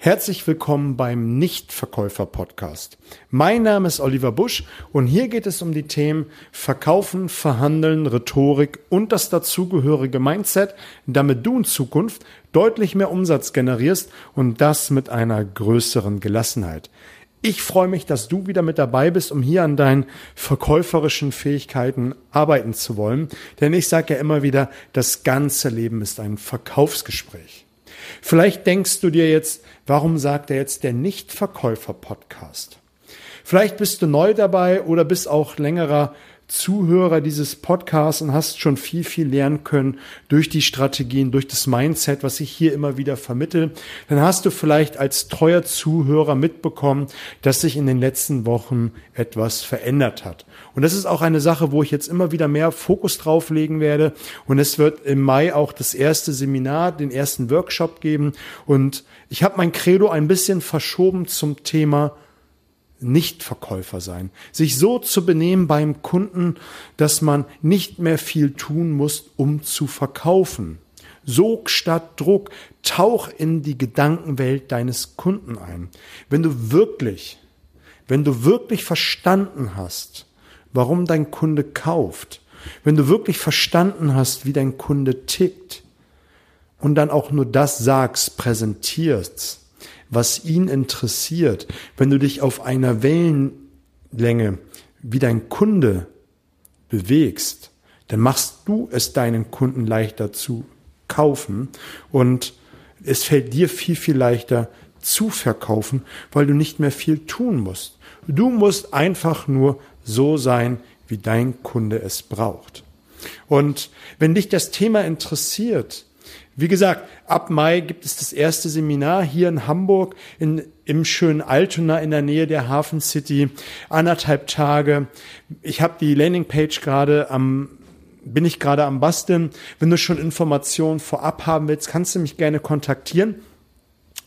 Herzlich willkommen beim Nichtverkäufer-Podcast. Mein Name ist Oliver Busch und hier geht es um die Themen Verkaufen, Verhandeln, Rhetorik und das dazugehörige Mindset, damit du in Zukunft deutlich mehr Umsatz generierst und das mit einer größeren Gelassenheit. Ich freue mich, dass du wieder mit dabei bist, um hier an deinen verkäuferischen Fähigkeiten arbeiten zu wollen. Denn ich sage ja immer wieder, das ganze Leben ist ein Verkaufsgespräch. Vielleicht denkst du dir jetzt, warum sagt er jetzt der Nichtverkäufer-Podcast? Vielleicht bist du neu dabei oder bist auch längerer Zuhörer dieses Podcasts und hast schon viel, viel lernen können durch die Strategien, durch das Mindset, was ich hier immer wieder vermittel, dann hast du vielleicht als treuer Zuhörer mitbekommen, dass sich in den letzten Wochen etwas verändert hat. Und das ist auch eine Sache, wo ich jetzt immer wieder mehr Fokus drauf legen werde. Und es wird im Mai auch das erste Seminar, den ersten Workshop geben. Und ich habe mein Credo ein bisschen verschoben zum Thema Nichtverkäufer sein. Sich so zu benehmen beim Kunden, dass man nicht mehr viel tun muss, um zu verkaufen. Sog statt Druck, tauch in die Gedankenwelt deines Kunden ein. Wenn du wirklich, wenn du wirklich verstanden hast, warum dein Kunde kauft, wenn du wirklich verstanden hast, wie dein Kunde tickt und dann auch nur das sagst, präsentierst, was ihn interessiert, wenn du dich auf einer Wellenlänge wie dein Kunde bewegst, dann machst du es deinen Kunden leichter zu kaufen und es fällt dir viel, viel leichter zu verkaufen, weil du nicht mehr viel tun musst. Du musst einfach nur so sein, wie dein Kunde es braucht. Und wenn dich das Thema interessiert, wie gesagt, ab Mai gibt es das erste Seminar hier in Hamburg in, im schönen Altona in der Nähe der Hafen City. Anderthalb Tage. Ich habe die Landingpage gerade am bin ich gerade am Basteln. Wenn du schon Informationen vorab haben willst, kannst du mich gerne kontaktieren.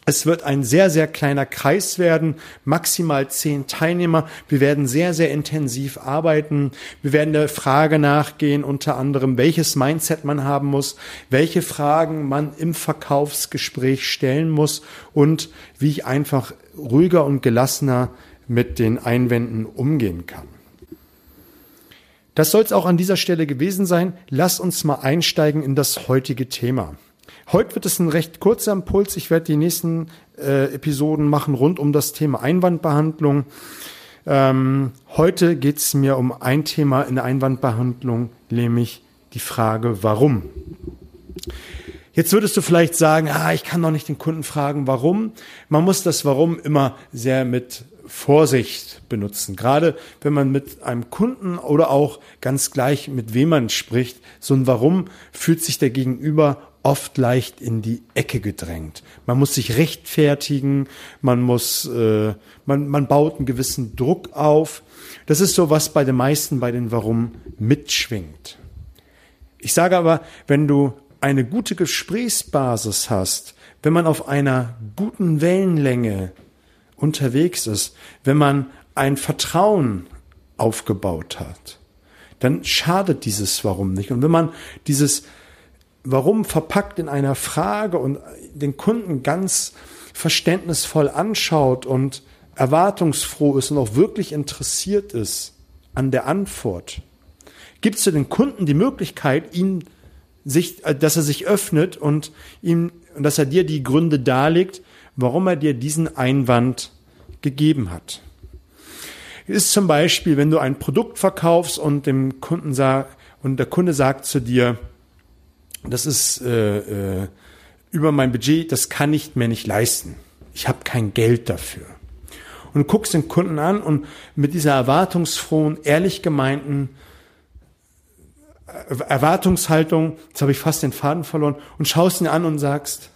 Es wird ein sehr, sehr kleiner Kreis werden, maximal zehn Teilnehmer. Wir werden sehr, sehr intensiv arbeiten. Wir werden der Frage nachgehen, unter anderem, welches Mindset man haben muss, welche Fragen man im Verkaufsgespräch stellen muss und wie ich einfach ruhiger und gelassener mit den Einwänden umgehen kann. Das soll es auch an dieser Stelle gewesen sein. Lass uns mal einsteigen in das heutige Thema. Heute wird es ein recht kurzer Impuls. Ich werde die nächsten äh, Episoden machen rund um das Thema Einwandbehandlung. Ähm, heute geht es mir um ein Thema in der Einwandbehandlung, nämlich die Frage, warum. Jetzt würdest du vielleicht sagen, ah, ich kann doch nicht den Kunden fragen, warum. Man muss das Warum immer sehr mit Vorsicht benutzen. Gerade wenn man mit einem Kunden oder auch ganz gleich mit wem man spricht, so ein Warum fühlt sich der Gegenüber oft leicht in die Ecke gedrängt. Man muss sich rechtfertigen, man muss, äh, man, man baut einen gewissen Druck auf. Das ist so, was bei den meisten bei den Warum mitschwingt. Ich sage aber, wenn du eine gute Gesprächsbasis hast, wenn man auf einer guten Wellenlänge unterwegs ist, wenn man ein Vertrauen aufgebaut hat, dann schadet dieses Warum nicht. Und wenn man dieses Warum verpackt in einer Frage und den Kunden ganz verständnisvoll anschaut und erwartungsfroh ist und auch wirklich interessiert ist an der Antwort, gibst du den Kunden die Möglichkeit, ihn sich, äh, dass er sich öffnet und ihm, dass er dir die Gründe darlegt, warum er dir diesen Einwand gegeben hat. Ist zum Beispiel, wenn du ein Produkt verkaufst und dem Kunden sagt, und der Kunde sagt zu dir, das ist äh, äh, über mein Budget, das kann ich mir nicht leisten. Ich habe kein Geld dafür. Und du guckst den Kunden an und mit dieser erwartungsfrohen, ehrlich gemeinten äh, Erwartungshaltung, jetzt habe ich fast den Faden verloren, und schaust ihn an und sagst,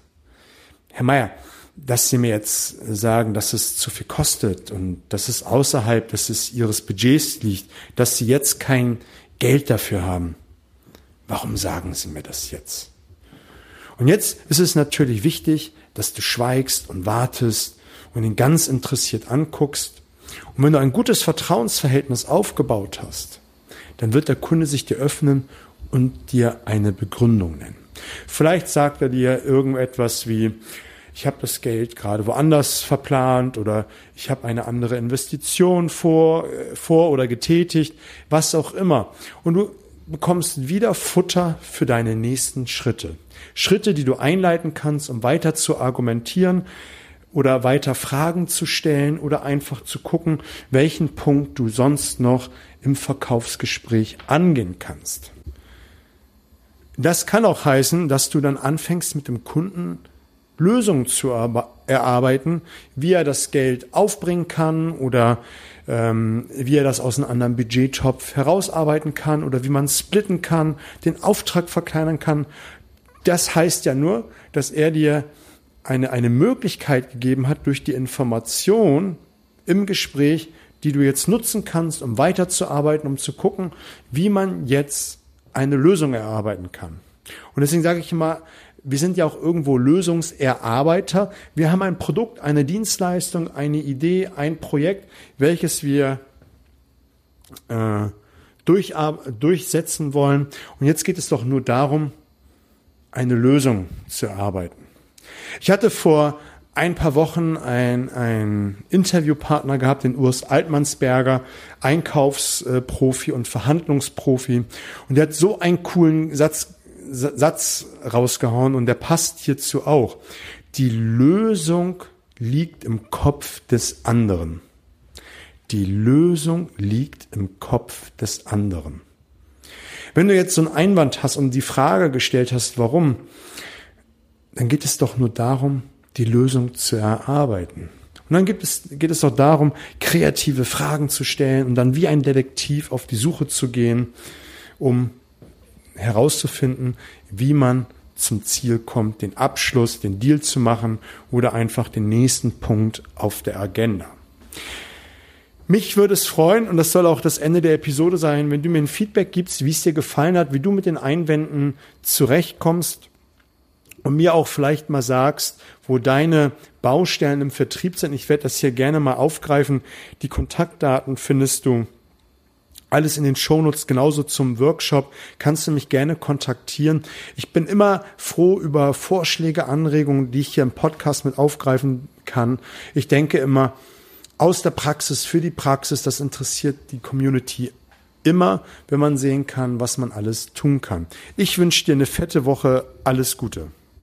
Herr Meier, dass Sie mir jetzt sagen, dass es zu viel kostet und dass es außerhalb dass es Ihres Budgets liegt, dass Sie jetzt kein Geld dafür haben. Warum sagen Sie mir das jetzt? Und jetzt ist es natürlich wichtig, dass du schweigst und wartest und ihn ganz interessiert anguckst. Und wenn du ein gutes Vertrauensverhältnis aufgebaut hast, dann wird der Kunde sich dir öffnen und dir eine Begründung nennen. Vielleicht sagt er dir irgendetwas wie, ich habe das Geld gerade woanders verplant oder ich habe eine andere Investition vor, äh, vor oder getätigt, was auch immer. Und du bekommst wieder Futter für deine nächsten Schritte. Schritte, die du einleiten kannst, um weiter zu argumentieren oder weiter Fragen zu stellen oder einfach zu gucken, welchen Punkt du sonst noch im Verkaufsgespräch angehen kannst. Das kann auch heißen, dass du dann anfängst mit dem Kunden Lösungen zu erarbeiten, wie er das Geld aufbringen kann oder ähm, wie er das aus einem anderen Budgettopf herausarbeiten kann oder wie man splitten kann, den Auftrag verkleinern kann. Das heißt ja nur, dass er dir eine, eine Möglichkeit gegeben hat durch die Information im Gespräch, die du jetzt nutzen kannst, um weiterzuarbeiten, um zu gucken, wie man jetzt eine Lösung erarbeiten kann. Und deswegen sage ich immer, wir sind ja auch irgendwo Lösungserarbeiter. Wir haben ein Produkt, eine Dienstleistung, eine Idee, ein Projekt, welches wir äh, durch, durchsetzen wollen. Und jetzt geht es doch nur darum, eine Lösung zu erarbeiten. Ich hatte vor ein paar Wochen ein, ein Interviewpartner gehabt, den Urs Altmannsberger, Einkaufsprofi und Verhandlungsprofi. Und der hat so einen coolen Satz Satz rausgehauen und der passt hierzu auch. Die Lösung liegt im Kopf des anderen. Die Lösung liegt im Kopf des anderen. Wenn du jetzt so einen Einwand hast und die Frage gestellt hast, warum, dann geht es doch nur darum, die Lösung zu erarbeiten. Und dann gibt es, geht es doch darum, kreative Fragen zu stellen und dann wie ein Detektiv auf die Suche zu gehen, um herauszufinden, wie man zum Ziel kommt, den Abschluss, den Deal zu machen oder einfach den nächsten Punkt auf der Agenda. Mich würde es freuen, und das soll auch das Ende der Episode sein, wenn du mir ein Feedback gibst, wie es dir gefallen hat, wie du mit den Einwänden zurechtkommst und mir auch vielleicht mal sagst, wo deine Baustellen im Vertrieb sind. Ich werde das hier gerne mal aufgreifen. Die Kontaktdaten findest du alles in den Shownotes, genauso zum Workshop, kannst du mich gerne kontaktieren. Ich bin immer froh über Vorschläge, Anregungen, die ich hier im Podcast mit aufgreifen kann. Ich denke immer, aus der Praxis für die Praxis, das interessiert die Community immer, wenn man sehen kann, was man alles tun kann. Ich wünsche dir eine fette Woche, alles Gute.